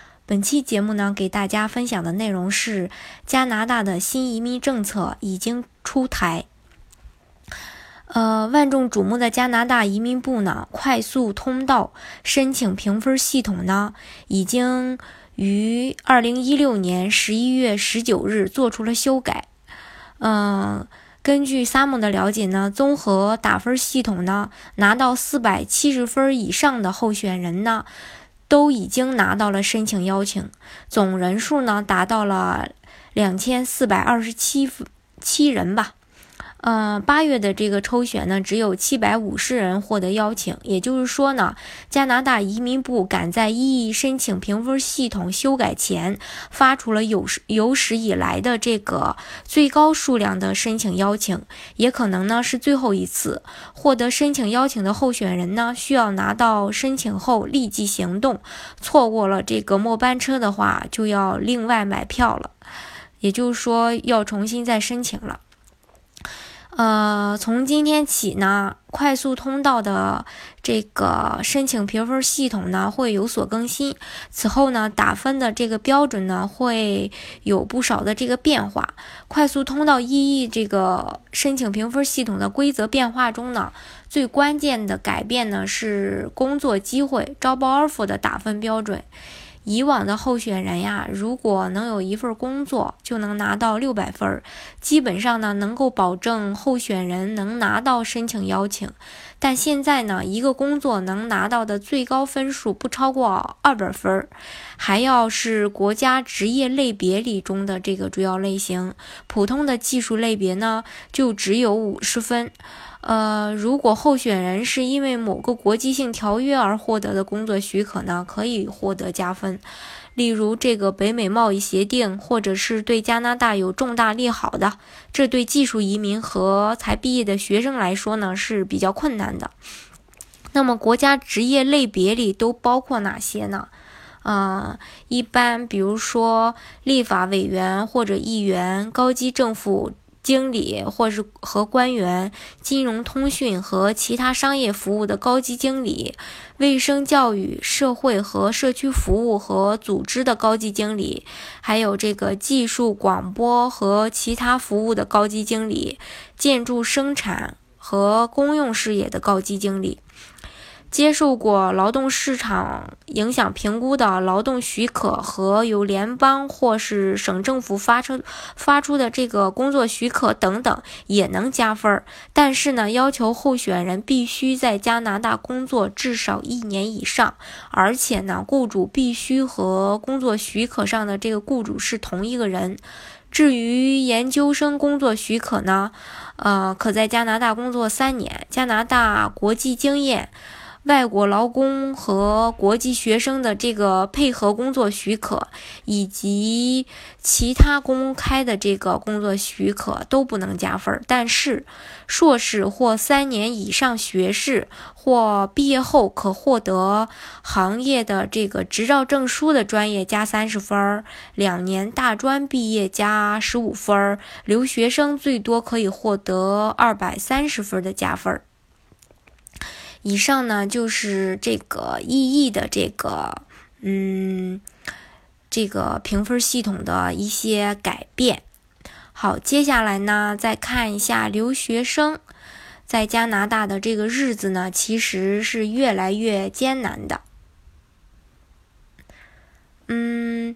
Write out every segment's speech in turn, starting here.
本期节目呢，给大家分享的内容是加拿大的新移民政策已经出台。呃，万众瞩目的加拿大移民部呢，快速通道申请评分系统呢，已经于二零一六年十一月十九日做出了修改。嗯、根据 Sam 的了解呢，综合打分系统呢，拿到四百七十分以上的候选人呢，都已经拿到了申请邀请，总人数呢达到了两千四百二十七七人吧。呃，八月的这个抽选呢，只有七百五十人获得邀请，也就是说呢，加拿大移民部赶在异议申请评分系统修改前，发出了有有史以来的这个最高数量的申请邀请，也可能呢是最后一次。获得申请邀请的候选人呢，需要拿到申请后立即行动，错过了这个末班车的话，就要另外买票了，也就是说要重新再申请了。呃，从今天起呢，快速通道的这个申请评分系统呢会有所更新。此后呢，打分的这个标准呢会有不少的这个变化。快速通道 EE 这个申请评分系统的规则变化中呢，最关键的改变呢是工作机会 （job offer） 的打分标准。以往的候选人呀，如果能有一份工作，就能拿到六百分儿，基本上呢能够保证候选人能拿到申请邀请。但现在呢，一个工作能拿到的最高分数不超过二百分儿，还要是国家职业类别里中的这个主要类型，普通的技术类别呢就只有五十分。呃，如果候选人是因为某个国际性条约而获得的工作许可呢，可以获得加分。例如这个北美贸易协定，或者是对加拿大有重大利好的，这对技术移民和才毕业的学生来说呢是比较困难的。那么国家职业类别里都包括哪些呢？啊、一般比如说立法委员或者议员、高级政府经理或是和官员、金融通讯和其他商业服务的高级经理、卫生教育、社会和社区服务和组织的高级经理，还有这个技术广播和其他服务的高级经理、建筑生产和公用事业的高级经理。接受过劳动市场影响评估的劳动许可和由联邦或是省政府发出发出的这个工作许可等等也能加分儿，但是呢，要求候选人必须在加拿大工作至少一年以上，而且呢，雇主必须和工作许可上的这个雇主是同一个人。至于研究生工作许可呢，呃，可在加拿大工作三年，加拿大国际经验。外国劳工和国际学生的这个配合工作许可，以及其他公开的这个工作许可都不能加分。但是，硕士或三年以上学士或毕业后可获得行业的这个执照证书的专业加三十分，两年大专毕业加十五分，留学生最多可以获得二百三十分的加分。以上呢就是这个意义的这个，嗯，这个评分系统的一些改变。好，接下来呢再看一下留学生在加拿大的这个日子呢，其实是越来越艰难的。嗯。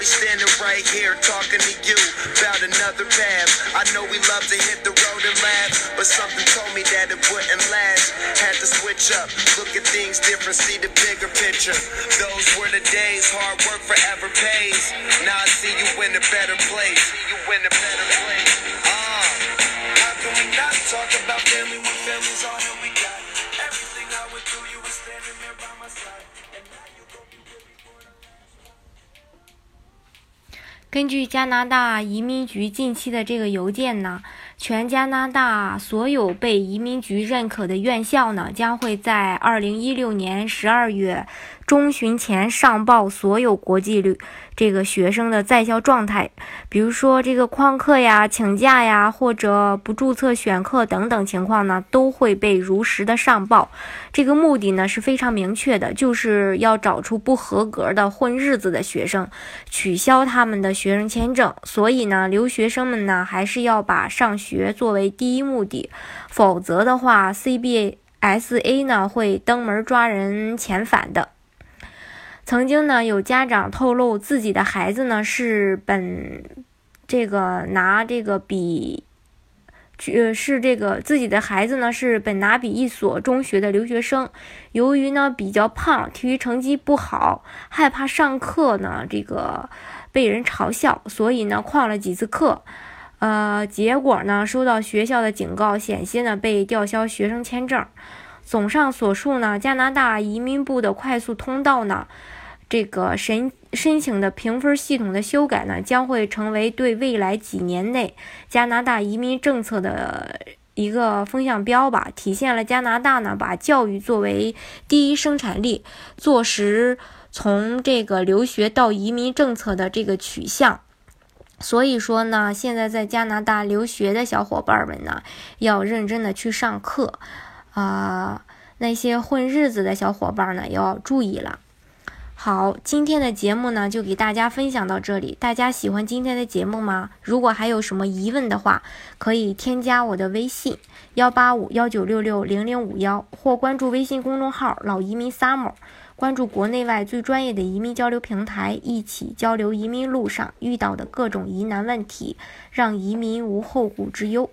Be standing right here talking to you about another path. I know we love to hit the road and laugh, but something told me that it wouldn't last. Had to switch up, look at things different, see the bigger picture. Those were the days, hard work forever pays. Now I see you in a better place. See you in a better place. Uh, how can we not talk about family when family's all 根据加拿大移民局近期的这个邮件呢，全加拿大所有被移民局认可的院校呢，将会在二零一六年十二月中旬前上报所有国际旅这个学生的在校状态，比如说这个旷课呀、请假呀，或者不注册选课等等情况呢，都会被如实的上报。这个目的呢是非常明确的，就是要找出不合格的混日子的学生，取消他们的学生签证。所以呢，留学生们呢还是要把上学作为第一目的，否则的话，CBSA 呢会登门抓人遣返的。曾经呢，有家长透露自己的孩子呢是本这个拿这个比，呃是这个自己的孩子呢是本拿比一所中学的留学生，由于呢比较胖，体育成绩不好，害怕上课呢这个被人嘲笑，所以呢旷了几次课，呃结果呢收到学校的警告，险些呢被吊销学生签证。综上所述呢，加拿大移民部的快速通道呢。这个申申请的评分系统的修改呢，将会成为对未来几年内加拿大移民政策的一个风向标吧，体现了加拿大呢把教育作为第一生产力，坐实从这个留学到移民政策的这个取向。所以说呢，现在在加拿大留学的小伙伴们呢，要认真的去上课，啊，那些混日子的小伙伴呢，要注意了。好，今天的节目呢就给大家分享到这里。大家喜欢今天的节目吗？如果还有什么疑问的话，可以添加我的微信幺八五幺九六六零零五幺，或关注微信公众号“老移民 summer”，关注国内外最专业的移民交流平台，一起交流移民路上遇到的各种疑难问题，让移民无后顾之忧。